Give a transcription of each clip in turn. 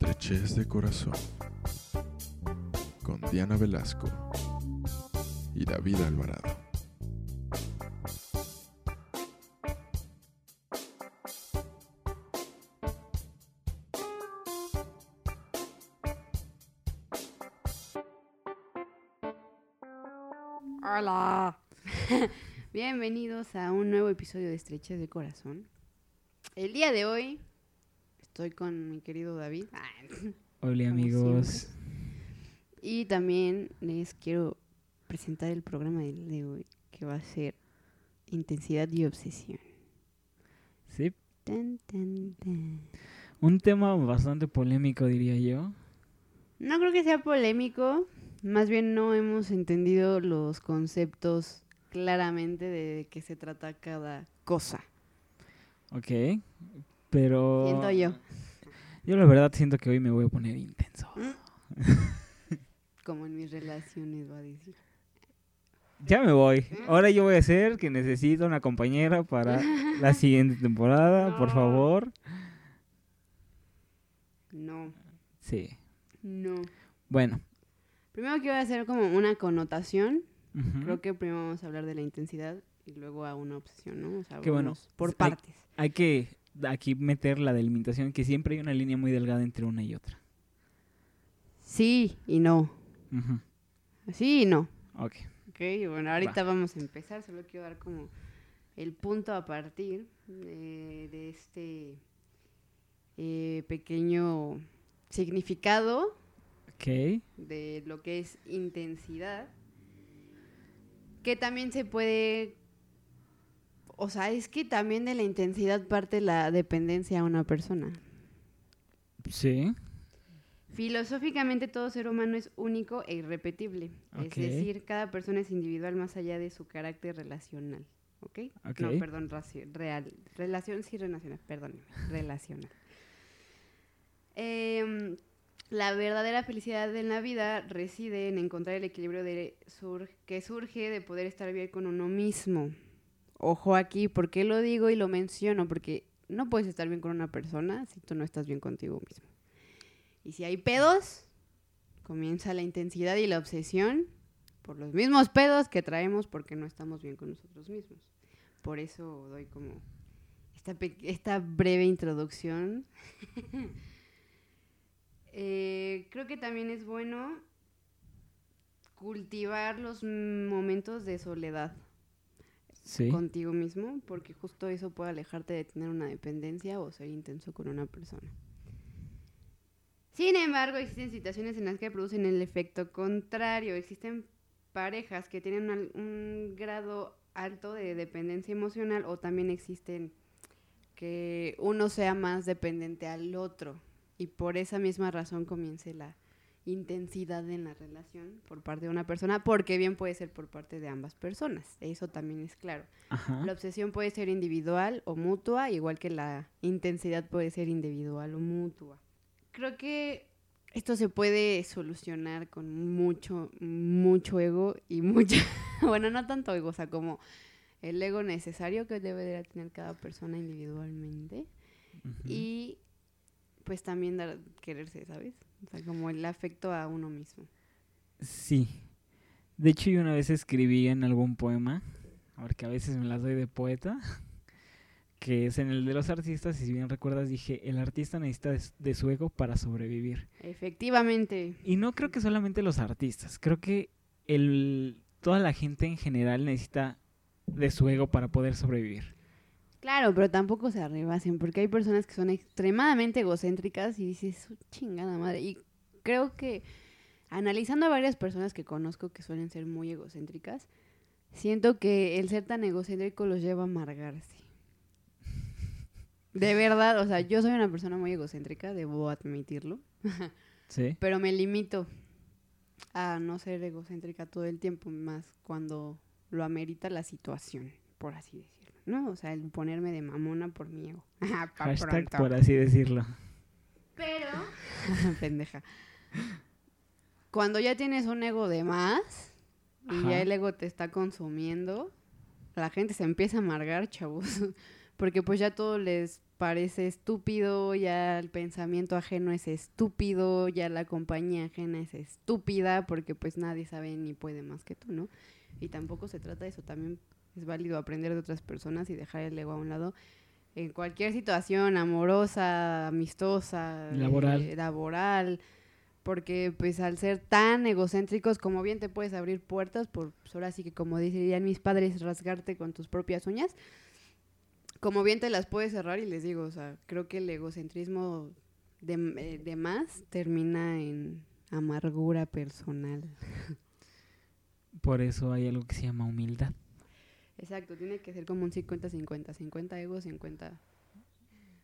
Estrechez de Corazón con Diana Velasco y David Alvarado. Hola. Bienvenidos a un nuevo episodio de Estrechez de Corazón. El día de hoy estoy con mi querido David. Hola Como amigos. Y también les quiero presentar el programa de hoy, que va a ser Intensidad y Obsesión. Sí, Tan, tan, tan. un tema bastante polémico diría yo. No creo que sea polémico, más bien no hemos entendido los conceptos claramente de qué se trata cada cosa. Ok, pero... Siento yo. Yo la verdad siento que hoy me voy a poner intenso. Como en mis relaciones, va a decir. Ya me voy. Ahora yo voy a hacer que necesito una compañera para la siguiente temporada, por favor. No, Sí. no. Bueno. Primero quiero hacer como una connotación. Creo que primero vamos a hablar de la intensidad y luego a una obsesión, ¿no? O sea, Qué bueno. por Hay- partes. Hay que aquí meter la delimitación que siempre hay una línea muy delgada entre una y otra. Sí y no. Sí y no. Ok. Ok, bueno, ahorita vamos a empezar. Solo quiero dar como el punto a partir de, de este eh, pequeño significado Ok. de lo que es intensidad, que también se puede, o sea, es que también de la intensidad parte la dependencia a una persona. Sí. Filosóficamente todo ser humano es único e irrepetible, Ok. es decir, cada persona es individual más allá de su carácter relacional. ¿Ok? No, perdón, real. Relación, sí, relacional, perdón, relacional. Em, la verdadera felicidad en la vida reside en encontrar el equilibrio de sur- que surge de poder estar bien con uno mismo. Ojo aquí, ¿por qué lo digo y lo menciono? Porque no puedes estar bien con una persona si tú no estás bien contigo mismo. Y si hay pedos, comienza la intensidad y la obsesión por los mismos pedos que traemos porque no estamos bien con nosotros mismos. Por eso doy como esta, esta breve introducción. Eh, creo que también es bueno cultivar los momentos de soledad Contigo mismo, porque justo eso puede alejarte de tener una dependencia o ser intenso con una persona. Sin embargo, existen situaciones en las que producen el efecto contrario. Existen parejas que tienen un, un grado alto de dependencia emocional o también existen que uno sea más dependiente al otro y por esa misma razón comience la intensidad en la relación por parte de una persona, porque bien puede ser por parte de ambas personas, eso también es claro. Ajá. La obsesión puede ser individual o mutua, igual que la intensidad puede ser individual o mutua. Creo que esto se puede solucionar con mucho, mucho ego y mucha, bueno, no tanto ego, o sea, como el ego necesario que debe de tener cada persona individualmente y pues también dar, quererse, ¿sabes? O sea, como el afecto a uno mismo. Sí. De hecho, yo una vez escribí en algún poema, porque a veces me las doy de poeta, que es en el de los artistas, y si bien recuerdas, dije, el artista necesita de, de su ego para sobrevivir. Efectivamente. Y no creo que solamente los artistas, creo que el, toda la gente en general necesita de su ego para poder sobrevivir. Claro, pero tampoco se arrebasen, porque hay personas que son extremadamente egocéntricas y dices, "Su chingada madre. Y creo que analizando a varias personas que conozco que suelen ser muy egocéntricas, siento que el ser tan egocéntrico los lleva a amargarse. De verdad, o sea, yo soy una persona muy egocéntrica, debo admitirlo, ¿Sí? pero me limito a no ser egocéntrica todo el tiempo, más cuando lo amerita la situación, por así decirlo, ¿no? O sea, el ponerme de mamona por mi ego. Hashtag pronto. por así decirlo. Pero, pendeja. Cuando ya tienes un ego de más y Ajá. ya el ego te está consumiendo, la gente se empieza a amargar, chavos. porque pues ya todo les parece estúpido, ya el pensamiento ajeno es estúpido, ya la compañía ajena es estúpida, porque pues nadie sabe ni puede más que tú, ¿no? Y tampoco se trata de eso, también es válido aprender de otras personas y dejar el ego a un lado en cualquier situación amorosa, amistosa, Laboral. eh, laboral, porque pues al ser tan egocéntricos como bien te puedes abrir puertas por pues, ahora sí que como dirían mis padres rasgarte con tus propias uñas como bien te las puedes cerrar y les digo o sea creo que el egocentrismo de, eh, de más termina en amargura personal Por eso hay algo que se llama humildad. Exacto tiene que ser como un 50-50 50 ego 50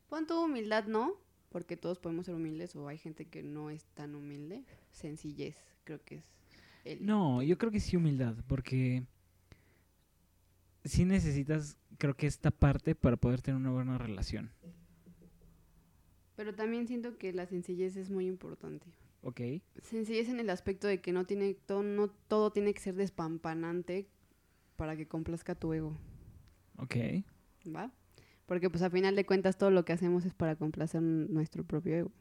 pon tu humildad no porque todos podemos ser humildes o hay gente que no es tan humilde sencillez creo que es el No, yo creo que sí humildad, porque sí necesitas, creo que esta parte para poder tener una buena relación. Pero también siento que la sencillez es muy importante. ¿Ok? Sencillez en el aspecto de que no tiene todo, no todo tiene que ser despampanante para que complazca tu ego, Ok. ¿va? Porque pues a final de cuentas todo lo que hacemos es para complacer nuestro propio ego.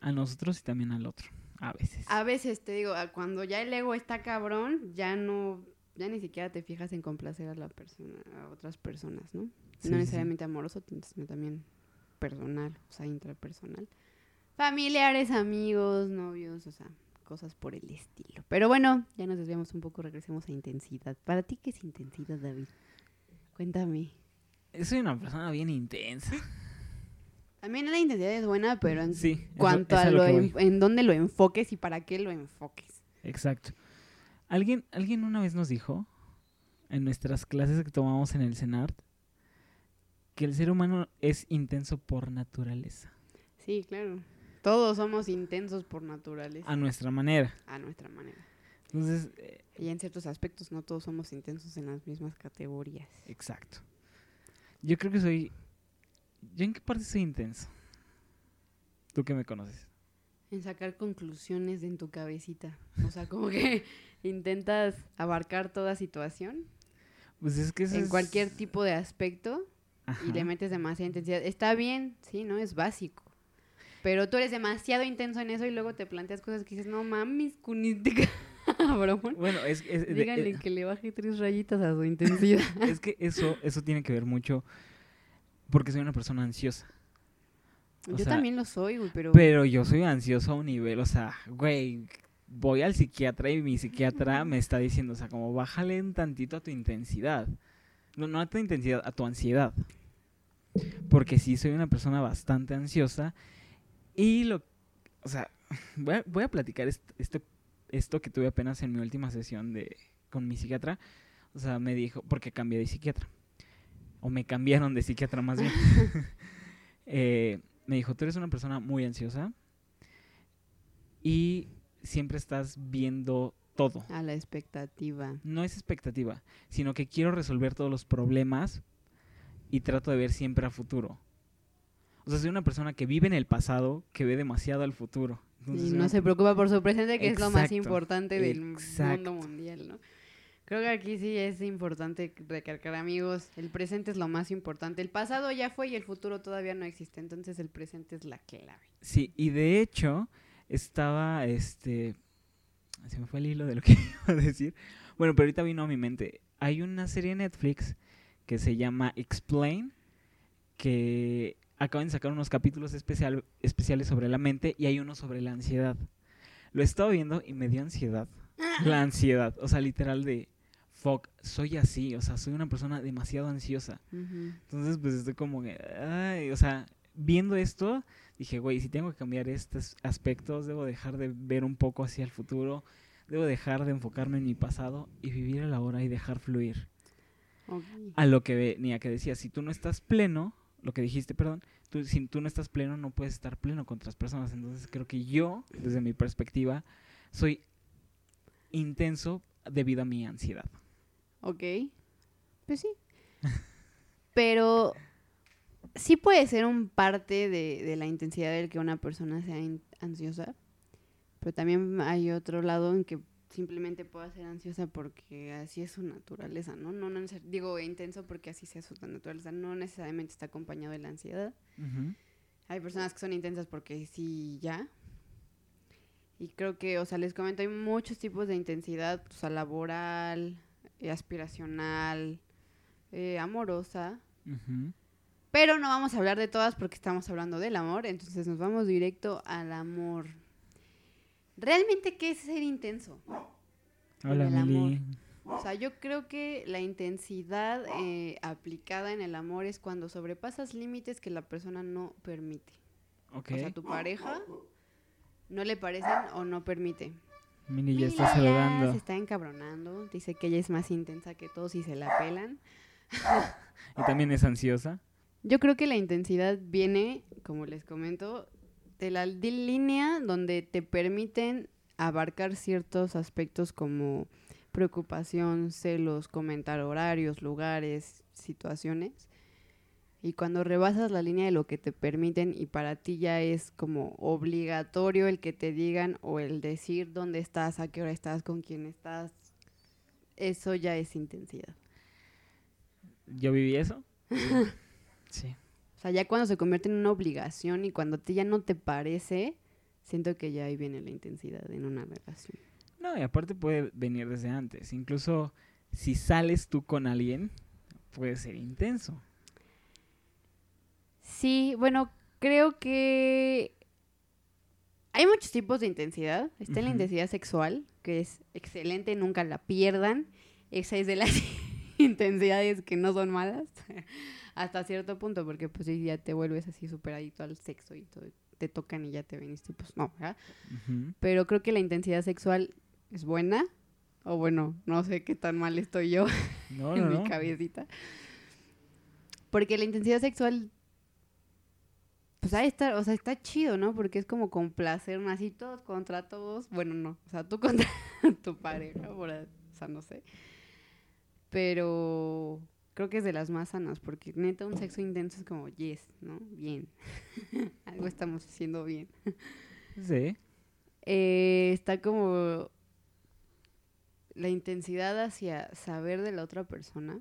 A nosotros y también al otro. A veces. A veces te digo, cuando ya el ego está cabrón, ya no ya ni siquiera te fijas en complacer a la persona, a otras personas, ¿no? Sí, no sí. necesariamente amoroso, sino también personal, o sea, intrapersonal. Familiares, amigos, novios, o sea, cosas por el estilo. Pero bueno, ya nos desviamos un poco, regresemos a intensidad. ¿Para ti qué es intensidad, David? Cuéntame. Soy una persona bien intensa. También la intensidad es buena, pero en Sí. eso- cuanto a lo en dónde lo enfoques y para qué lo enfoques. Exacto. Alguien, alguien una vez nos dijo, en nuestras clases que tomamos en el CENART, que el ser humano es intenso por naturaleza. Sí, claro. Todos somos intensos por naturaleza, A nuestra manera. a nuestra manera. Entonces, eh, Y en ciertos aspectos no todos somos intensos en las mismas categorías. exacto. Yo creo que soy... ¿Yo en qué parte soy intenso? Tú que me conoces. En sacar conclusiones en tu cabecita. O sea, como que intentas abarcar toda situación Pues es que eso en es- cualquier tipo de aspecto y le metes demasiada intensidad. Está bien, sí, ¿no? Es básico. Pero tú eres demasiado intenso en eso y luego te planteas cosas que dices, no mames, este cabrón. Bueno, es, es- de- Díganle eh, que le baje tres rayitas a su intensidad. es que eso, eso tiene que ver mucho porque soy una persona ansiosa. O Yo sea, también lo soy, güey, pero... Pero yo soy ansioso a un nivel, o sea, güey, voy al psiquiatra y mi psiquiatra me está diciendo, o sea, como bájale un tantito a tu intensidad. No, no a tu intensidad, a tu ansiedad. Porque sí soy una persona bastante ansiosa y lo, o sea, voy a, voy a platicar est- esto, esto que tuve apenas en mi última sesión de, con mi psiquiatra. O sea, me dijo, porque cambié de psiquiatra. O me cambiaron de psiquiatra más bien. Eh, me dijo, tú eres una persona muy ansiosa y siempre estás viendo todo. A la expectativa. No es expectativa, sino que quiero resolver todos los problemas y trato de ver siempre a futuro. O sea, soy una persona que vive en el pasado, que ve demasiado al futuro. Entonces, y no una- se preocupa por su presente, que es lo más importante del exacto. mundo mundial, ¿no? Creo que aquí sí es importante recalcar, amigos, el presente es lo más importante. El pasado ya fue y el futuro todavía no existe, entonces el presente es la clave. Sí, y de hecho, estaba, este, se me fue el hilo de lo que iba a decir. Bueno, pero ahorita vino a mi mente. Hay una serie de Netflix que se llama Explain, que acaban de sacar unos capítulos especial, especiales sobre la mente y hay uno sobre la ansiedad. Lo he estado viendo y me dio ansiedad. La ansiedad, o sea, literal de, fuck, soy así, o sea, soy una persona demasiado ansiosa. Ujú. Entonces, pues estoy como que, ay, o sea, viendo esto, dije, güey, si tengo que cambiar estos aspectos, debo dejar de ver un poco hacia el futuro, debo dejar de enfocarme en mi pasado y vivir a la hora y dejar fluir. Ok. A lo que venía que decía, si tú no estás pleno, lo que dijiste, perdón, tú, si tú no estás pleno, no puedes estar pleno con otras personas. Entonces, creo que yo, desde mi perspectiva, soy intenso debido a mi ansiedad. Ok. Pues sí. Pero sí puede ser un parte de, de la intensidad del que una persona sea ansiosa. Pero también hay otro lado en que simplemente pueda ser ansiosa porque así es su naturaleza, ¿no? no, no digo intenso porque así sea su naturaleza, no necesariamente está acompañado de la ansiedad. Hay personas que son intensas porque sí, ya. Y creo que, o sea, les comento, hay muchos tipos de intensidad, o sea, laboral, eh, aspiracional, eh, amorosa. Pero no vamos a hablar de todas porque estamos hablando del amor, entonces nos vamos directo al amor. ¿Realmente qué es ser intenso? Hola, el Mili. amor. O sea, yo creo que la intensidad eh, aplicada en el amor es cuando sobrepasas límites que la persona no permite. Ok. O sea, tu pareja no le parecen o no permite. Mili ya está saludando. se está encabronando. Dice que ella es más intensa que todos y se la pelan. Y también es ansiosa. Yo creo que la intensidad viene, como les comento, de la di- línea donde te permiten abarcar ciertos aspectos como preocupación, celos, comentar horarios, lugares, situaciones. Y cuando rebasas la línea de lo que te permiten y para ti ya es como obligatorio el que te digan o el decir dónde estás, a qué hora estás, con quién estás, eso ya es intensidad. ¿Yo viví eso? sí. Sea, ya cuando se convierte en una obligación y cuando a ti ya no te parece, siento que ya ahí viene la intensidad en una relación. No, y aparte puede venir desde antes. Incluso si sales tú con alguien, puede ser intenso. Sí, bueno, creo que hay muchos tipos de intensidad. Está la intensidad sexual, que es excelente, nunca la pierdan. Esa es de las intensidades que no son malas, hasta cierto punto, porque pues si ya te vuelves así súper adicto al sexo y todo, te tocan y ya te ven y tú, pues no, ¿verdad? Pero creo que la intensidad sexual es buena. O bueno, no sé qué tan mal estoy yo No, en no, mi no. cabecita. Porque la intensidad sexual, pues ahí está, o sea, está chido, ¿no? Porque es como complacer así todos contra todos. Bueno, no, o sea, tú contra tu pareja, por o sea, no sé. Pero creo que es de las más sanas, porque neta un sexo intenso es como, yes, ¿no? Bien. Algo estamos haciendo bien. Sí. Eh, está como la intensidad hacia saber de la otra persona,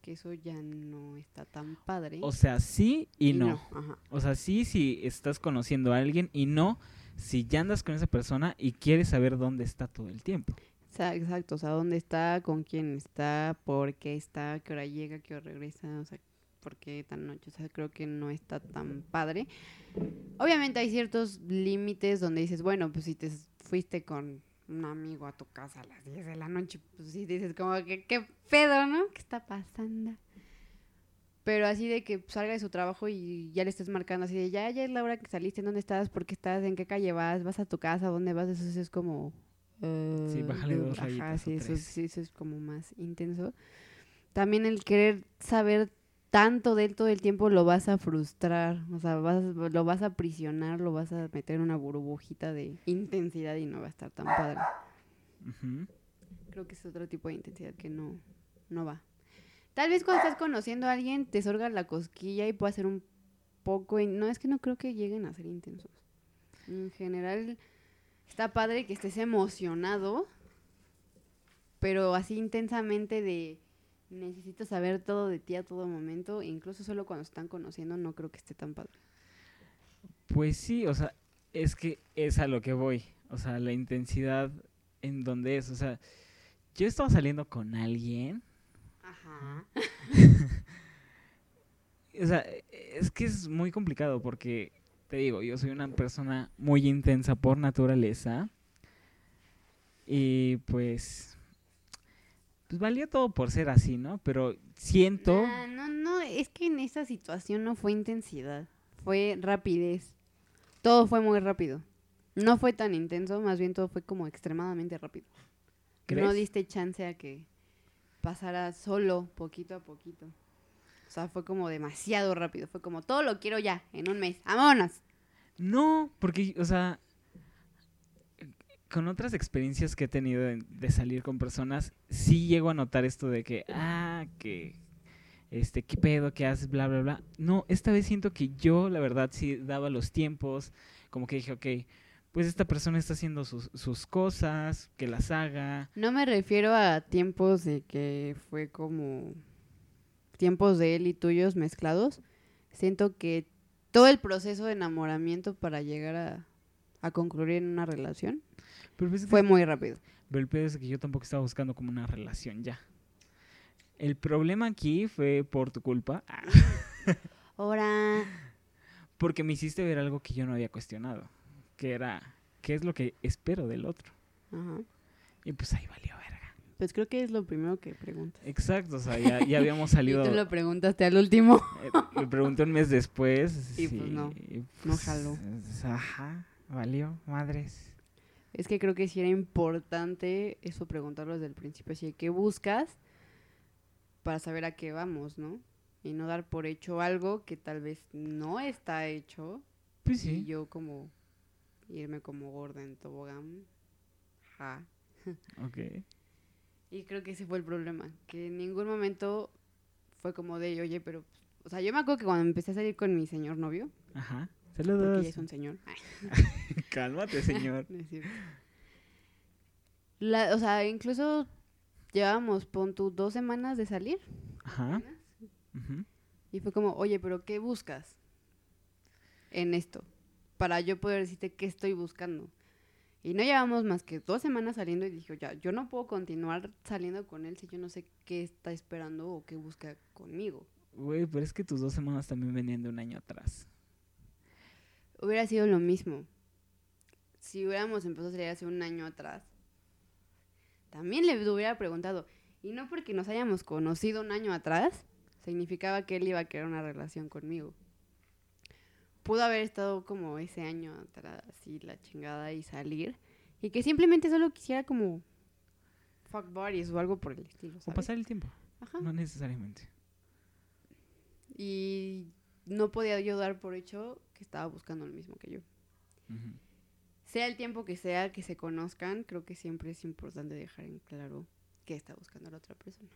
que eso ya no está tan padre. O sea, sí y, no. Ajá. O sea, sí si estás conociendo a alguien y no si ya andas con esa persona y quieres saber dónde está todo el tiempo. Exacto, o sea, dónde está, con quién está, por qué está, qué hora llega, qué hora regresa, o sea, por qué tan noche, o sea, creo que no está tan padre. Obviamente hay ciertos límites donde dices, bueno, pues si te fuiste con un amigo a tu casa a las 10 de la noche, pues sí dices como que qué pedo, ¿no? ¿Qué está pasando? Pero así de que salga de su trabajo y ya le estés marcando así de ya, ya es la hora que saliste, ¿dónde estás? ¿Por qué estás? ¿En qué calle vas? ¿Vas a tu casa? ¿Dónde vas? Eso es como... Sí, eh, bájale dos ajá, rayitas sí, eso, tres. sí, eso es como más intenso. También el querer saber tanto de él todo el tiempo lo vas a frustrar, o sea, vas, lo vas a aprisionar, lo vas a meter en una burbujita de intensidad y no va a estar tan padre. Creo que es otro tipo de intensidad que no, no va. Tal vez cuando estás conociendo a alguien te sorga la cosquilla y puede ser un poco... in- No, es que no creo que lleguen a ser intensos. En general, está padre que estés emocionado, pero así intensamente de necesito saber todo de ti a todo momento, e incluso solo cuando están conociendo no creo que esté tan padre. Pues sí, o sea, es que es a lo que voy. O sea, la intensidad en donde es. O sea, yo estaba saliendo con alguien. Ajá. O sea, es que es muy complicado porque, te digo, yo soy una persona muy intensa por naturaleza. Y pues, pues valía todo por ser así, ¿no? Pero siento... Ah, no, no, es que en esa situación no fue intensidad, fue rapidez. Todo fue muy rápido. No fue tan intenso, más bien todo fue como extremadamente rápido. No ¿Crees? diste chance a que pasara solo, poquito a poquito. O sea, fue como demasiado rápido. Fue como, todo lo quiero ya, en un mes. ¡Vámonos! No, porque, o sea, con otras experiencias que he tenido de, de salir con personas, sí llego a notar esto de que, ah, que, este, qué pedo, qué haces, bla, bla, bla. No, esta vez siento que yo, la verdad, sí daba los tiempos, como que dije, ok, pues esta persona está haciendo sus, sus cosas, que las haga. No me refiero a tiempos de que fue como tiempos de él y tuyos mezclados. Siento que todo el proceso de enamoramiento para llegar a, a concluir en una relación Pero, pues es que- fue muy rápido. pero el pedo es que yo tampoco estaba buscando como una relación ya. El problema aquí fue por tu culpa, ah, Ahora, porque me hiciste ver algo que yo no había cuestionado, que era, ¿qué es lo que espero del otro? ajá. Y pues ahí valió. Pues creo que es lo primero que preguntas. Exacto, o sea, ya, ya habíamos Y salido. tú lo preguntaste al último. eh, Le pregunté un mes después. Y, pues, no, y, no jaló. pues, Ajá, valió, madres. Es que creo que sí era importante eso preguntarlo desde el principio. Así, ¿qué buscas? Para saber a qué vamos, ¿no? Y no dar por hecho algo que tal vez no está hecho. Pues Y sí. yo como irme como gorda en tobogán. Ja. Ok. Y creo que ese fue el problema. Que en ningún momento fue como de, oye, pero... O sea, yo me acuerdo que cuando empecé a salir con mi señor novio, Ajá. porque Saludos. ya es un señor. Cálmate, señor. no es cierto. La- o sea, incluso llevábamos, pon tú, dos semanas de salir. Ajá. Y fue como, oye, pero ¿qué buscas en esto? Para yo poder decirte qué estoy buscando. Y no llevamos más que dos semanas saliendo y dije, ya, yo no puedo continuar saliendo con él si yo no sé qué está esperando o qué busca conmigo. Güey, pero es que tus dos semanas también venían de un año atrás. Hubiera sido lo mismo. Si hubiéramos empezado a salir hace un año atrás, también le hubiera preguntado. Y no porque nos hayamos conocido un año atrás, significaba que él iba a querer una relación conmigo. Pudo haber estado como ese año atrás, así la chingada y salir. Y que simplemente solo quisiera como fuck buddies o algo por el estilo. O ¿sabes? pasar el tiempo. Ajá. No necesariamente. Y no podía yo dar por hecho que estaba buscando lo mismo que yo. Ujú. sea el tiempo que sea que se conozcan, creo que siempre es importante dejar en claro qué está buscando la otra persona.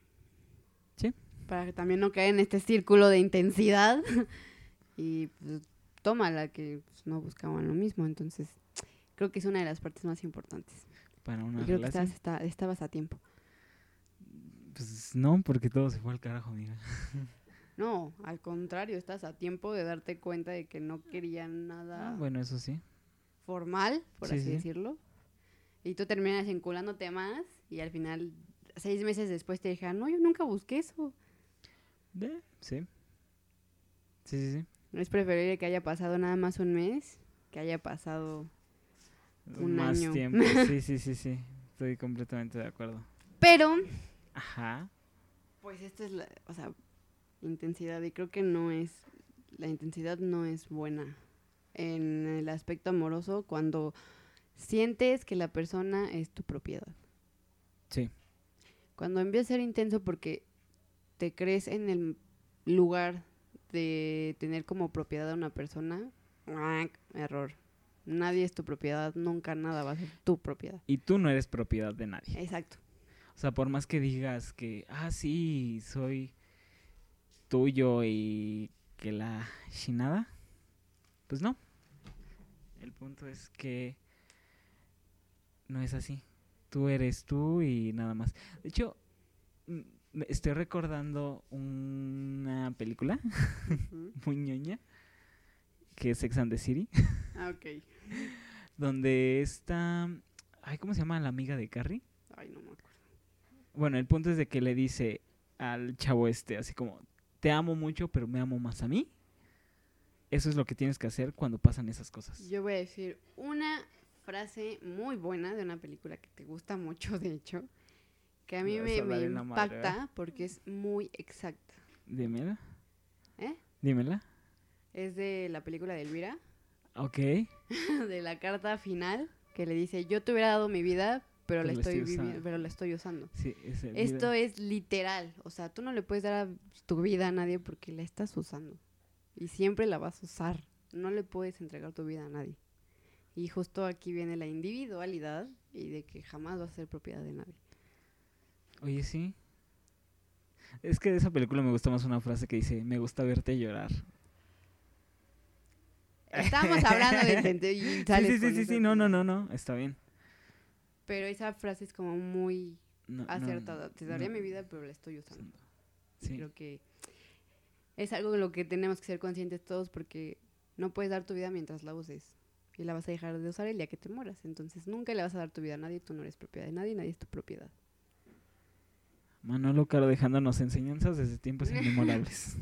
Sí. Para que también no caer en este círculo de intensidad y pues, tómala que pues, no buscaban lo mismo. Entonces, creo que es una de las partes más importantes. Para Y una creo que relación. estabas, está- estabas a tiempo. Pues no, porque todo se fue al carajo, mira. No, al contrario, estás a tiempo de darte cuenta de que no querían nada Ah, bueno, eso sí. formal, por Sí, así sí. decirlo. Y tú terminas enculándote más y al final, seis meses después te dijeron, no, yo nunca busqué eso. De, sí. Sí, sí, sí. Es preferible que haya pasado nada más un mes que haya pasado... Un Más año. tiempo. Sí, sí, sí, sí. Estoy completamente de acuerdo. Pero, Ajá. pues esta es la, o sea, intensidad y creo que no es, la intensidad no es buena en el aspecto amoroso cuando sientes que la persona es tu propiedad. Sí. Cuando empieza a ser intenso porque te crees en el lugar de tener como propiedad a una persona, error. Nadie es tu propiedad, nunca nada va a ser tu propiedad. Y tú no eres propiedad de nadie. Exacto. O sea, por más que digas que, ah, sí, soy tuyo y que la chinada, pues no. El punto es que no es así. Tú eres tú y nada más. De hecho, estoy recordando una película muy ñoña que es Sex and the City, Ah, ok. donde está, ay, ¿cómo se llama la amiga de Carrie? Ay, no me acuerdo. Bueno, el punto es de que le dice al chavo este, así como, te amo mucho, pero me amo más a mí. Eso es lo que tienes que hacer cuando pasan esas cosas. Yo voy a decir una frase muy buena de una película que te gusta mucho, de hecho, que a mí Me madre, impacta porque es muy exacta. Dímela. ¿Eh? Dímela. Es de la película de Elvira, Ok. de la carta final, que le dice, yo te hubiera dado mi vida, pero, Pero la estoy, estoy vivi- usando". pero la estoy usando. Sí, ese Esto es literal, o sea, tú no le puedes dar a tu vida a nadie porque la estás usando. Y siempre la vas a usar. No le puedes entregar tu vida a nadie. Y justo aquí viene la individualidad y de que jamás va a ser propiedad de nadie. Oye, sí. Es que de esa película me gusta más una frase que dice, me gusta verte llorar. Estamos hablando de y sales sí, sí, sí, no, no, no, no, está bien. Pero esa frase es como muy No, no, acertada. Te daría no. mi vida, pero la estoy usando. Sí. Creo que es algo de lo que tenemos que ser conscientes todos porque no puedes dar tu vida mientras la uses. Y la vas a dejar de usar el día que te mueras. Entonces nunca le vas a dar tu vida a nadie. Tú no eres propiedad de nadie. Nadie es tu propiedad. Manolo Caro dejándonos enseñanzas desde tiempos inmemorables.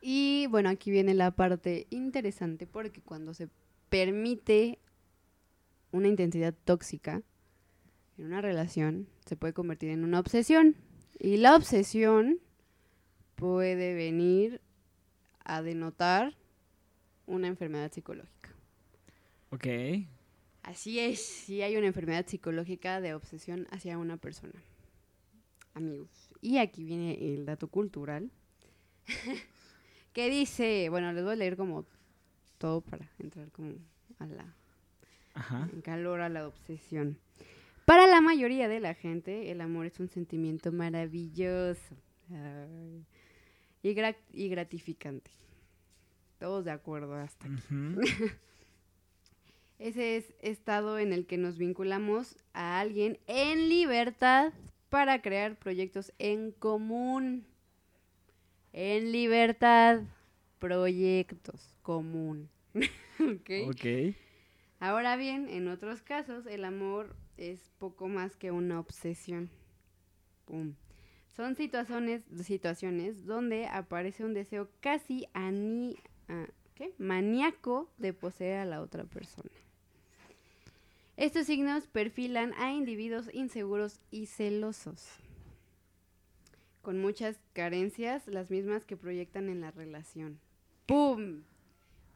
Y bueno, aquí viene la parte interesante porque cuando se permite una intensidad tóxica en una relación, se puede convertir en una obsesión. Y la obsesión puede venir a denotar una enfermedad psicológica. ok. Así es, sí hay una enfermedad psicológica de obsesión hacia una persona. Amigos. Y aquí viene el dato cultural. que dice, bueno, les voy a leer como todo para entrar como a la Ajá. en calor a la obsesión. Para la mayoría de la gente, el amor es un sentimiento maravilloso Ay. y, gra- y gratificante. Todos de acuerdo hasta aquí. Ese es estado en el que nos vinculamos a alguien en libertad para crear proyectos en común. En libertad, proyectos común. ¿Ok? Ok. Ahora bien, en otros casos, el amor es poco más que una obsesión. Pum. Son situaciones, situaciones donde aparece un deseo casi ani- ah, ¿qué? maníaco de poseer a la otra persona. Estos signos perfilan a individuos inseguros y celosos, con muchas carencias, las mismas que proyectan en la relación. ¡Pum!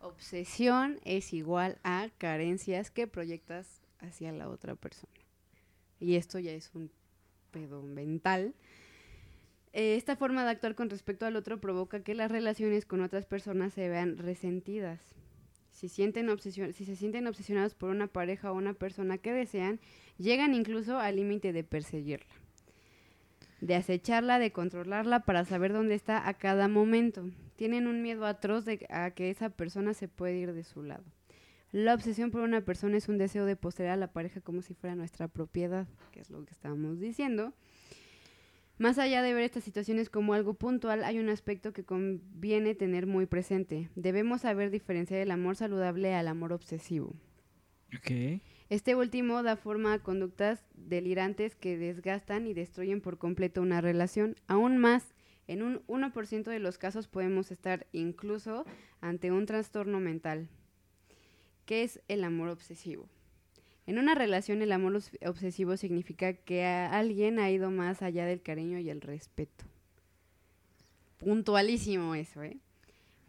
Obsesión es igual a carencias que proyectas hacia la otra persona. Y esto ya es un pedo mental. Eh, esta forma de actuar con respecto al otro provoca que las relaciones con otras personas se vean resentidas. Si, sienten obsesio- si se sienten obsesionados por una pareja o una persona que desean, llegan incluso al límite de perseguirla, de acecharla, de controlarla para saber dónde está a cada momento. Tienen un miedo atroz de a que esa persona se puede ir de su lado. La obsesión por una persona es un deseo de poseer a la pareja como si fuera nuestra propiedad, que es lo que estábamos diciendo. Más allá de ver estas situaciones como algo puntual, hay un aspecto que conviene tener muy presente. Debemos saber diferenciar el amor saludable al amor obsesivo. Este último da forma a conductas delirantes que desgastan y destruyen por completo una relación. Aún más, en un 1% de los casos podemos estar incluso ante un trastorno mental. ¿Qué es el amor obsesivo? En una relación el amor obs- obsesivo significa que a alguien ha ido más allá del cariño y el respeto. Puntualísimo eso, ¿eh?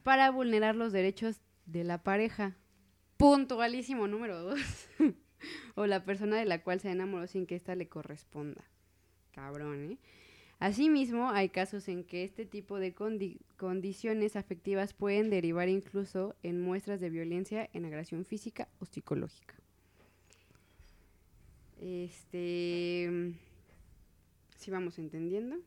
Para vulnerar los derechos de la pareja. Puntualísimo número dos. o la persona de la cual se enamoró sin que ésta le corresponda. Cabrón, ¿eh? Asimismo, hay casos en que este tipo de condi- condiciones afectivas pueden derivar incluso en muestras de violencia en agresión física o psicológica. Este. Si vamos entendiendo.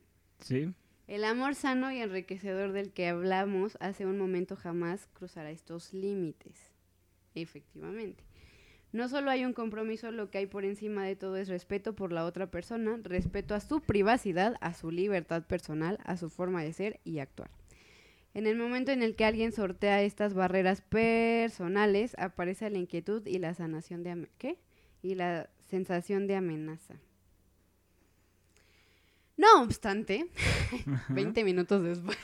Sí. El amor sano y enriquecedor del que hablamos hace un momento jamás cruzará estos límites. Efectivamente. No solo hay un compromiso, lo que hay por encima de todo es respeto por la otra persona, respeto a su privacidad, a su libertad personal, a su forma de ser y actuar. En el momento en el que alguien sortea estas barreras personales, aparece la inquietud y la sanación de ¿qué? Y la sensación de amenaza. No obstante, 20 minutos después.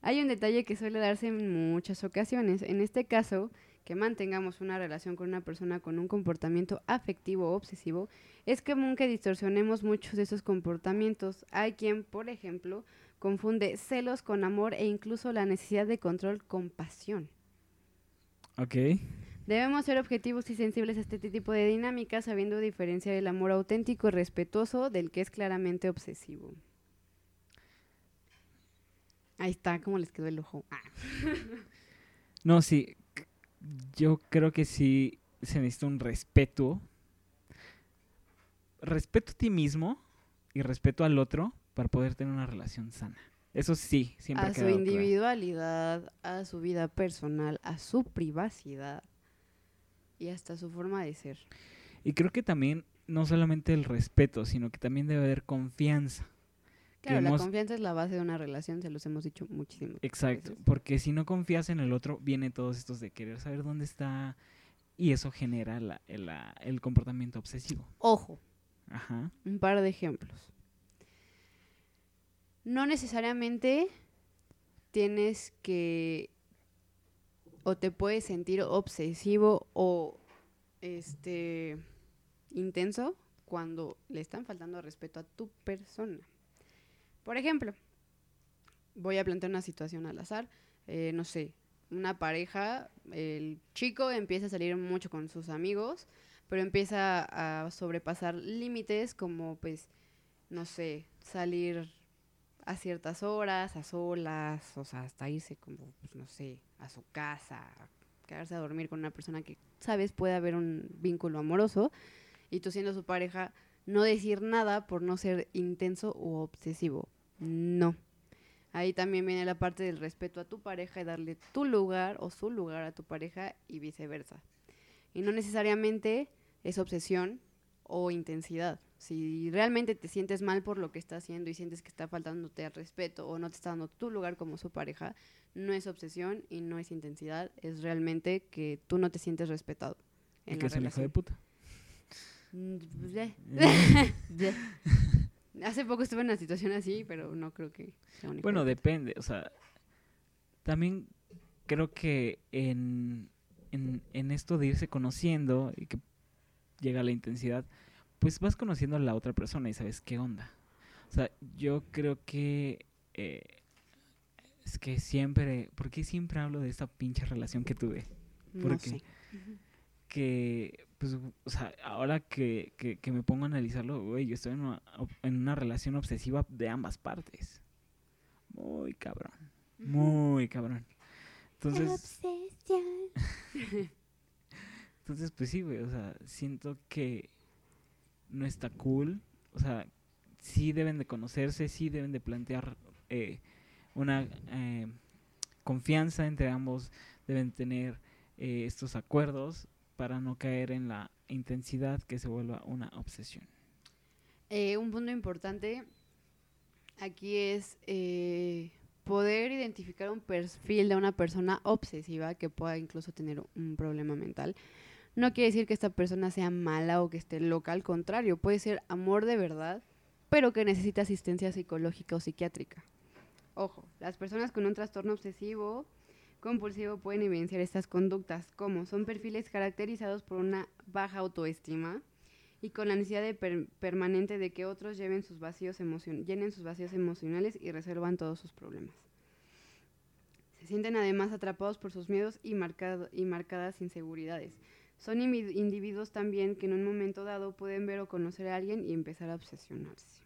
Hay un detalle que suele darse en muchas ocasiones. En este caso, que mantengamos una relación con una persona con un comportamiento afectivo o obsesivo, es común que distorsionemos muchos de esos comportamientos. Hay quien, por ejemplo, confunde celos con amor e incluso la necesidad de control con pasión. Ok. Debemos ser objetivos y sensibles a este tipo de dinámicas, sabiendo diferenciar el amor auténtico y respetuoso del que es claramente obsesivo. Ahí está, cómo les quedó el ojo. Ah. No, sí. Yo creo que sí se necesita un respeto. Respeto a ti mismo y respeto al otro para poder tener una relación sana. Eso sí, siempre a su claro. individualidad, a su vida personal, a su privacidad y hasta su forma de ser. Y creo que también, no solamente el respeto, sino que también debe haber confianza. Claro, la confianza es la base de una relación, se los hemos dicho muchísimo. Exacto, veces. porque si no confías en el otro, viene todos estos de querer saber dónde está y eso genera la- el, la- el comportamiento obsesivo. Ojo, Ajá. un par de ejemplos. No necesariamente tienes que o te puedes sentir obsesivo o este intenso cuando le están faltando respeto a tu persona. Por ejemplo, voy a plantear una situación al azar, eh, no sé, una pareja, el chico empieza a salir mucho con sus amigos, pero empieza a sobrepasar límites como pues, no sé, salir a ciertas horas, a solas, o sea, hasta irse como, pues, no sé, a su casa, quedarse a dormir con una persona que sabes puede haber un vínculo amoroso y tú siendo su pareja no decir nada por no ser intenso u obsesivo. No. Ahí también viene la parte del respeto a tu pareja y darle tu lugar o su lugar a tu pareja y viceversa. Y no necesariamente es obsesión o intensidad. Si realmente te sientes mal por lo que está haciendo y sientes que está faltándote al respeto o no te está dando tu lugar como su pareja, no es obsesión y no es intensidad, es realmente que tú no te sientes respetado. Y en que la es un hijo de puta. Mm, pues, eh. Hace poco estuve en una situación así, pero no creo que sea un hijo Bueno, de puta. depende, o sea, también creo que en, en, en esto de irse conociendo y que llega la intensidad, pues vas conociendo a la otra persona y sabes qué onda. O sea, yo creo que eh, es que siempre, ¿por qué siempre hablo de esta pinche relación que tuve? No porque- sé. que, pues, o sea, ahora que, que, que me pongo a analizarlo, güey, yo estoy en una, en una relación obsesiva de ambas partes. Muy cabrón, muy cabrón. Entonces, entonces pues sí, güey, o sea, siento que no está cool. O sea, sí deben de conocerse, sí deben de plantear eh, una eh, confianza entre ambos, deben tener eh, estos acuerdos para no caer en la intensidad que se vuelva una obsesión. Un punto importante aquí es poder identificar un perfil de una persona obsesiva que pueda incluso tener un problema mental. No quiere decir que esta persona sea mala o que esté loca, al contrario, puede ser amor de verdad, pero que necesita asistencia psicológica o psiquiátrica. Ojo, las personas con un trastorno obsesivo compulsivo pueden evidenciar estas conductas, como son perfiles caracterizados por una baja autoestima, y con la necesidad permanente de que otros lleven sus vacíos llenen sus vacíos emocionales y resuelvan todos sus problemas. Se sienten además atrapados por sus miedos y marcadas inseguridades. Son individuos también que en un momento dado pueden ver o conocer a alguien y empezar a obsesionarse.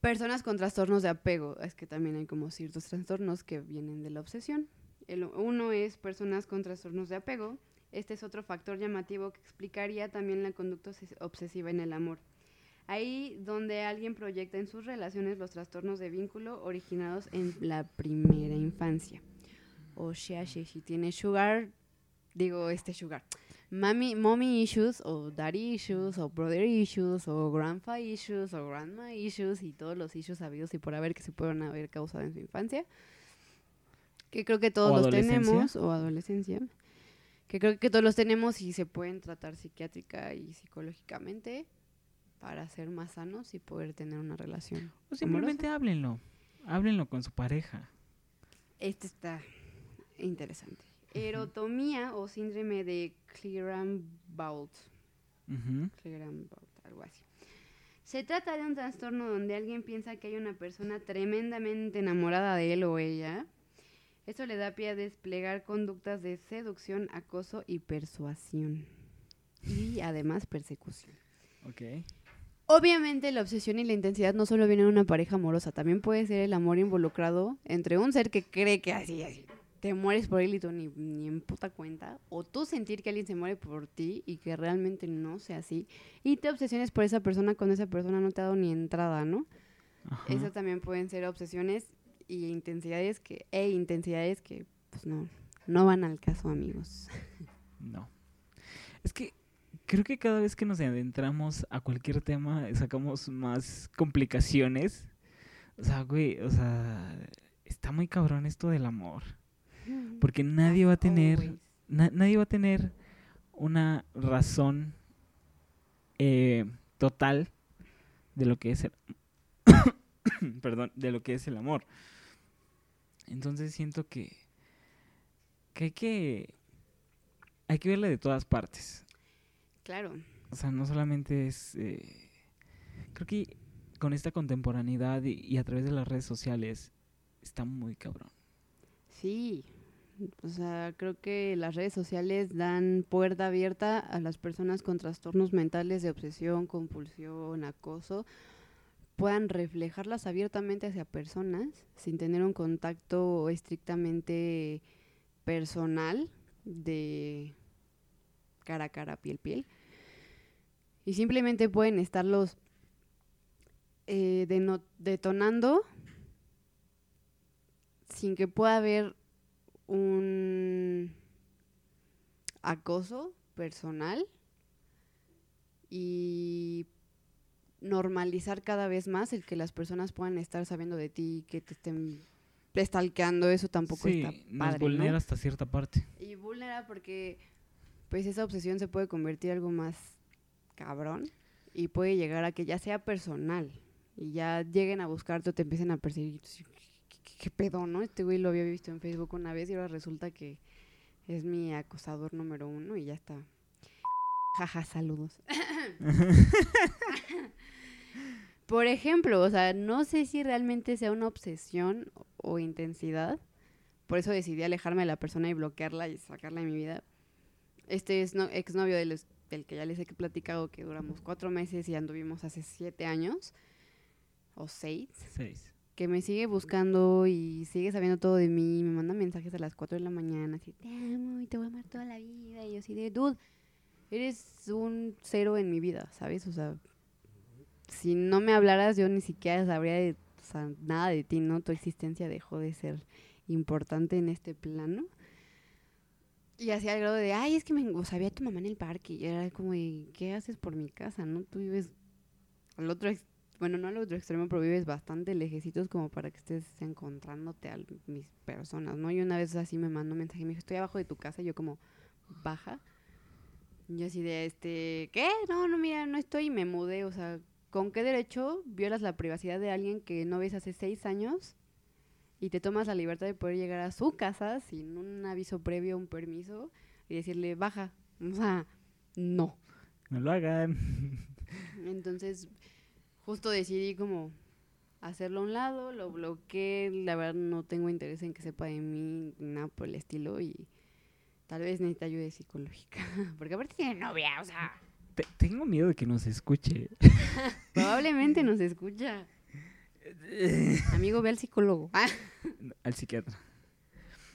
Personas con trastornos de apego, es que también hay como ciertos trastornos que vienen de la obsesión. El uno es personas con trastornos de apego, este es otro factor llamativo que explicaría también la conducta obses- obsesiva en el amor. Ahí donde alguien proyecta en sus relaciones los trastornos de vínculo originados en la primera infancia. O sea, si tiene sugar, digo este sugar, mami, mommy issues, o daddy issues, o brother issues, o grandpa issues, o grandma issues, y todos los issues habidos y por haber que se pueden haber causado en su infancia. Que creo que todos los tenemos, o adolescencia que creo que todos los tenemos y se pueden tratar psiquiátrica y psicológicamente para ser más sanos y poder tener una relación. O simplemente háblenlo, háblenlo con su pareja. Este está interesante. Erotomía o síndrome de. Clearan-Bault, algo así. Se trata de un trastorno donde alguien piensa que hay una persona tremendamente enamorada de él o ella. Esto le da pie a desplegar conductas de seducción, acoso y persuasión. Y además persecución. Ok. Obviamente la obsesión y la intensidad no solo vienen en una pareja amorosa, también puede ser el amor involucrado entre un ser que cree que así, así, te mueres por él y tú ni, ni en puta cuenta, o tú sentir que alguien se muere por ti y que realmente no sea así, y te obsesiones por esa persona cuando esa persona no te ha dado ni entrada, ¿no? Ajá. Eso también pueden ser obsesiones y intensidades que, e intensidades que, pues no, no van al caso, amigos. No. Es que creo que cada vez que nos adentramos a cualquier tema sacamos más complicaciones. O sea, güey, o sea, está muy cabrón esto del amor. Porque nadie va a tener, na- nadie va a tener una razón eh, total de lo que es el, perdón, de lo que es el amor. Entonces siento que, que hay que hay que verle de todas partes. Claro. O sea, no solamente es eh, creo que con esta contemporaneidad y, y a través de las redes sociales está muy cabrón. Sí, o sea, creo que las redes sociales dan puerta abierta a las personas con trastornos mentales de obsesión, compulsión, acoso, puedan reflejarlas abiertamente hacia personas sin tener un contacto estrictamente personal de cara a cara, piel piel. Y simplemente pueden estarlos eh, detonando sin que pueda haber un acoso personal y normalizar cada vez más el que las personas puedan estar sabiendo de ti, que te estén stalkeando, eso tampoco sí, está padre, ¿no? vulnera hasta cierta parte. Y vulnera porque pues esa obsesión se puede convertir en algo más cabrón y puede llegar a que ya sea personal y ya lleguen a buscarte o te empiecen a perseguir. ¿Qué, pedo, no? Este güey lo había visto en Facebook una vez y ahora resulta que es mi acosador número uno y ya está. Jaja, saludos. Por ejemplo, o sea, no sé si realmente sea una obsesión o intensidad. Por eso decidí alejarme de la persona y bloquearla y sacarla de mi vida. Este es no, exnovio del, del que ya les he platicado que duramos cuatro meses y anduvimos hace siete años o seis Seis. Que me sigue buscando y sigue sabiendo todo de mí, me manda mensajes a las 4 de la mañana, así, te amo y te voy a amar toda la vida, y yo así de, dude, eres un cero en mi vida, ¿sabes? O sea, si no me hablaras yo ni siquiera sabría de, nada de ti, ¿no? Tu existencia dejó de ser importante en este plano. Y hacía el grado de, ay, es que me o sea, vi a tu mamá en el parque. Y era como ¿qué haces por mi casa, no? Tú vives al otro ex- bueno, no al otro extremo, pero vives bastante lejecitos como para que estés encontrándote a mis personas, ¿no? Y una vez así me mandó un mensaje y me dijo, estoy abajo de tu casa, y yo como, baja. Yo así de, este, ¿qué? No, no, mira, no estoy, y me mudé, o sea, ¿con qué derecho violas la privacidad de alguien que no ves hace seis años y te tomas la libertad de poder llegar a su casa sin un aviso previo, un permiso, y decirle, baja? O sea, no. No lo hagan. Entonces, justo decidí como hacerlo a un lado, lo bloqueé, la verdad no tengo interés en que sepa de mí, nada por el estilo, y tal vez necesita ayuda psicológica, porque aparte tiene novia, o sea, Te- tengo miedo de que nos escuche. probablemente nos escucha. Amigo, ve al psicólogo. Al psiquiatra.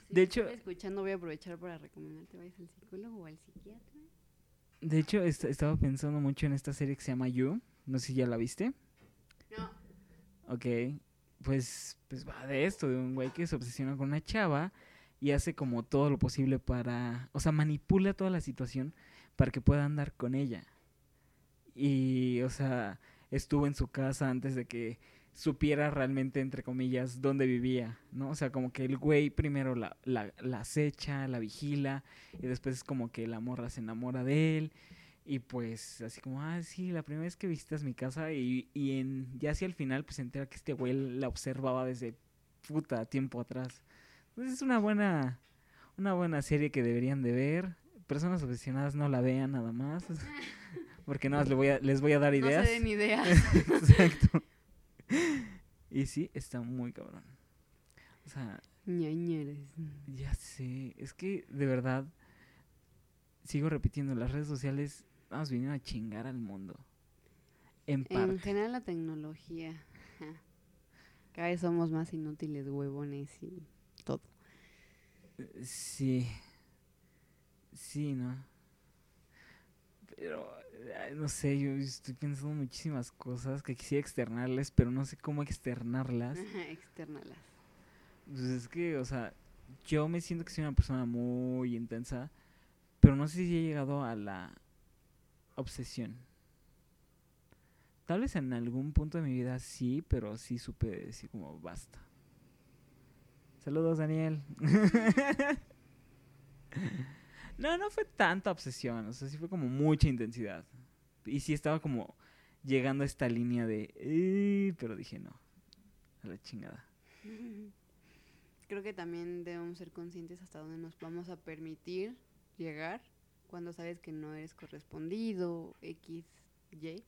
si De hecho- escuchando voy a aprovechar para recomendarte vayas al psicólogo o al psiquiatra. De hecho, est- estaba pensando mucho en esta serie que se llama You. No sé si ya la viste. No. Ok. Pues, pues va de esto, de un güey que se obsesiona con una chava y hace como todo lo posible para... O sea, manipula toda la situación para que pueda andar con ella. Y, o sea, estuvo en su casa antes de que supiera realmente, entre comillas, dónde vivía, ¿no? O sea, como que el güey primero la, la, la acecha, la vigila, y después es como que la morra se enamora de él, y pues así como, ah, sí, la primera vez que visitas mi casa, y, y en, ya hacia el final, pues se entera que este güey la observaba desde puta tiempo atrás. Entonces es una buena, una buena serie que deberían de ver. Personas obsesionadas no la vean nada más. Porque nada más les voy a, les voy a dar No ideas. se den ideas. Exacto. Y sí, está muy cabrón. O sea, Ñañeres. ya sé. Es que de verdad, sigo repitiendo, las redes sociales vamos vinieron a chingar al mundo. En En parte. general la tecnología. ajá. Cada vez somos más inútiles, huevones y todo. Sí. Sí, ¿no? Pero, no sé, yo estoy pensando muchísimas cosas que quisiera externarles, pero no sé cómo externarlas. Externalas. Pues es que, o sea, yo me siento que soy una persona muy intensa, pero no sé si he llegado a la obsesión. Tal vez en algún punto de mi vida sí, pero sí supe decir como basta. Saludos, Daniel. no, no fue tanta obsesión, o sea, sí fue como mucha intensidad. Y sí estaba como llegando a esta línea de, "Eh", pero dije no, a la chingada. Creo que también debemos ser conscientes hasta dónde nos vamos a permitir llegar cuando sabes que no eres correspondido, X, Y,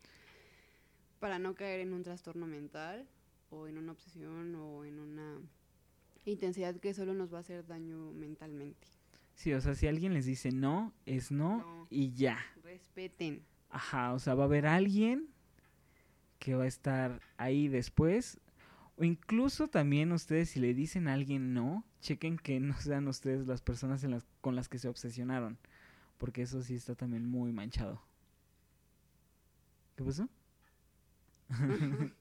para no caer en un trastorno mental o en una obsesión o en una intensidad que solo nos va a hacer daño mentalmente. Sí, o sea, si alguien les dice no, es no, No. y ya. Respeten. Ajá, o sea, va a haber alguien que va a estar ahí después. O incluso también ustedes, si le dicen a alguien no, chequen que no sean ustedes las personas en las, con las que se obsesionaron. Porque eso sí está también muy manchado. ¿Qué pasó?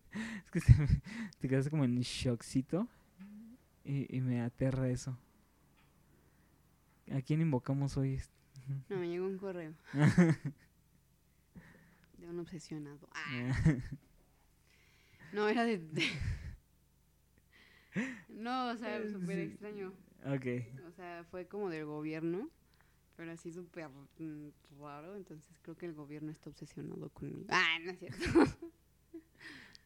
es que se te quedaste como en shockcito. Y, y me aterra eso. ¿A quién invocamos hoy? No, me llegó un correo de un obsesionado. Ah, no, era de... de- no, o sea, súper Sí. extraño. ok. O sea, fue como del gobierno, pero así súper mm, raro. Entonces creo que el gobierno está obsesionado conmigo. Ah, no es cierto.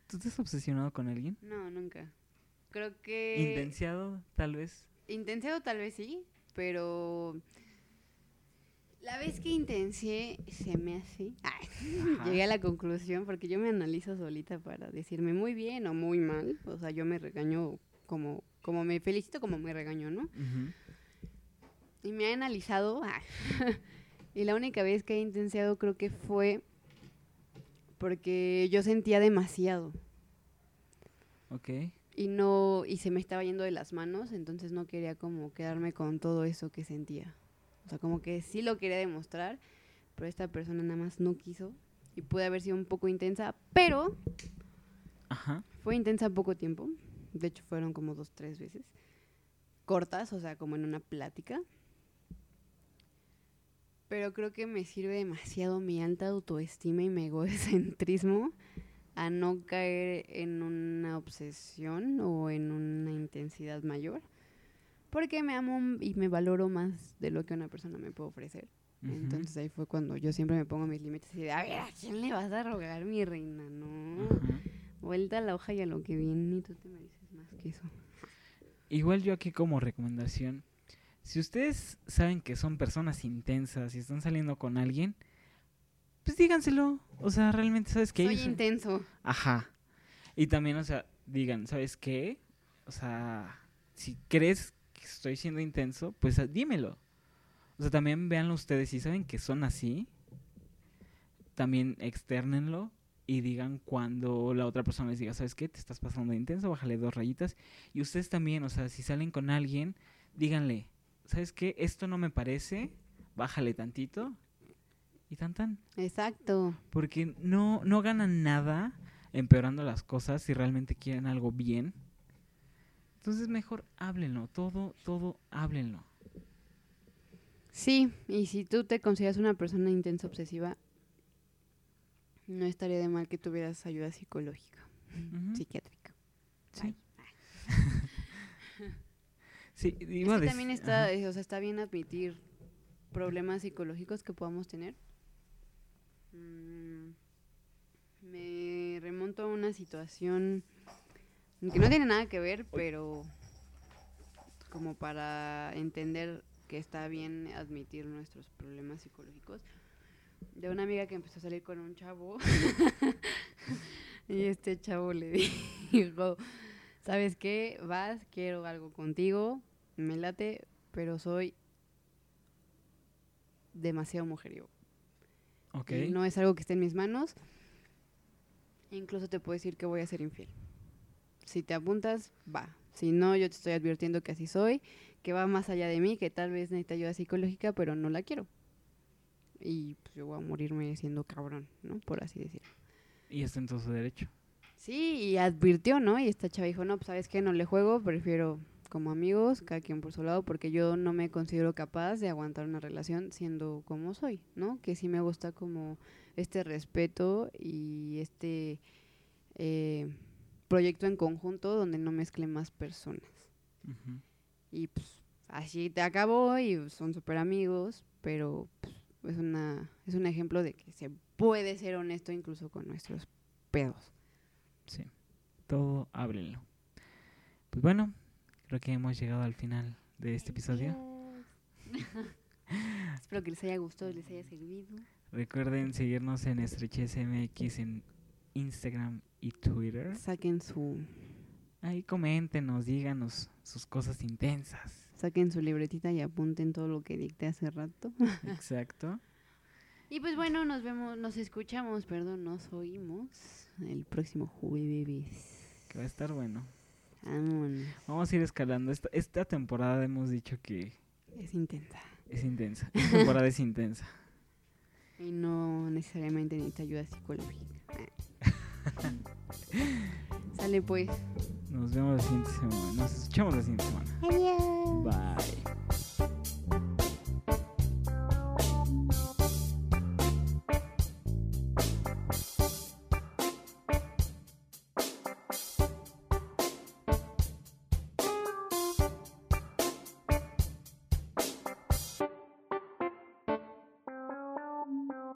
¿Tú estás obsesionado con alguien? No, nunca. Creo que... Intenciado, tal vez. Intenciado tal vez sí, pero... La vez que intencié se me hace... Ay, llegué a la conclusión porque yo me analizo solita para decirme muy bien o muy mal. O sea, yo me regaño como, como me felicito como me regaño, ¿no? Ujú. Y me he analizado. ah, y la única vez que he intenciado creo que fue porque yo sentía demasiado Ok. y no y se me estaba yendo de las manos, entonces no quería como quedarme con todo eso que sentía. O sea, como que sí lo quería demostrar, pero esta persona nada más no quiso y pude haber sido un poco intensa, pero Ajá. fue intensa poco tiempo. De hecho, fueron como dos, tres veces. Cortas, o sea, como en una plática. Pero creo que me sirve demasiado mi alta autoestima y mi egocentrismo a no caer en una obsesión o en una intensidad mayor. Porque me amo y me valoro más de lo que una persona me puede ofrecer. Ujú. Entonces ahí fue cuando yo siempre me pongo mis límites y de, a ver, ¿a quién le vas a rogar, mi reina? No. Ajá. Vuelta a la hoja y a lo que viene, y tú te mereces más que eso. Igual yo aquí como recomendación, si ustedes saben que son personas intensas y están saliendo con alguien, pues díganselo. O sea, realmente, ¿sabes qué? Soy intenso. Ajá. Y también, o sea, digan, ¿sabes qué? O sea, si crees que estoy siendo intenso, pues ah, dímelo. O sea, también véanlo ustedes. Si saben que son así, también externenlo y digan cuando la otra persona les diga, ¿sabes qué? Te estás pasando de intenso, bájale dos rayitas. Y ustedes también, o sea, si salen con alguien, díganle, ¿sabes qué? Esto no me parece, bájale tantito y tan tan. Exacto. Porque no, no ganan nada empeorando las cosas si realmente quieren algo bien. Entonces mejor háblenlo, todo, todo háblenlo. Sí, y si tú te consideras una persona intensa obsesiva, no estaría de mal que tuvieras ayuda psicológica, psiquiátrica. sí. Bye. Sí, iba que también está, eh, o sea, está bien admitir problemas psicológicos que podamos tener. Mm, me remonto a una situación que no tiene nada que ver, pero como para entender que está bien admitir nuestros problemas psicológicos. De una amiga que empezó a salir con un chavo y este chavo le dijo, ¿sabes qué? Vas, quiero algo contigo, me late, pero soy demasiado mujeriego. Ok. Y no es algo que esté en mis manos. E incluso te puedo decir que voy a ser infiel. Si te apuntas, va. Si no, yo te estoy advirtiendo que así soy, que va más allá de mí, que tal vez necesita ayuda psicológica, pero no la quiero. y pues yo voy a morirme siendo cabrón, ¿no? Por así decirlo. Y está en todo su derecho. Sí, y advirtió, ¿no? Y esta chava dijo, no, pues sabes qué, no le juego, prefiero como amigos, cada quien por su lado, porque yo no me considero capaz de aguantar una relación siendo como soy, ¿no? Que sí me gusta como este respeto y este eh, proyecto en conjunto donde no mezcle más personas. Y pues así te acabó y son súper amigos, pero pues, es, una, es un ejemplo de que se puede ser honesto incluso con nuestros pedos. Sí. Todo ábrenlo. Pues bueno, creo que hemos llegado al final de este episodio. Espero que les haya gustado y les haya servido. Recuerden seguirnos en Estrechez MX en Instagram y Twitter. Saquen su, Ahí coméntenos, díganos sus cosas intensas. saquen su libretita y apunten todo lo que dicté hace rato. Exacto. Y pues bueno, nos vemos, nos escuchamos, perdón, nos oímos el próximo jueves. Que va a estar bueno. Vámonos. Vamos a ir escalando. Esta, esta temporada hemos dicho que Es intensa. es intensa. Esta temporada es intensa. Y no necesariamente necesita ayuda psicológica. Sale pues. Nos vemos la siguiente semana. Nos escuchamos la siguiente semana. Adiós. Bye.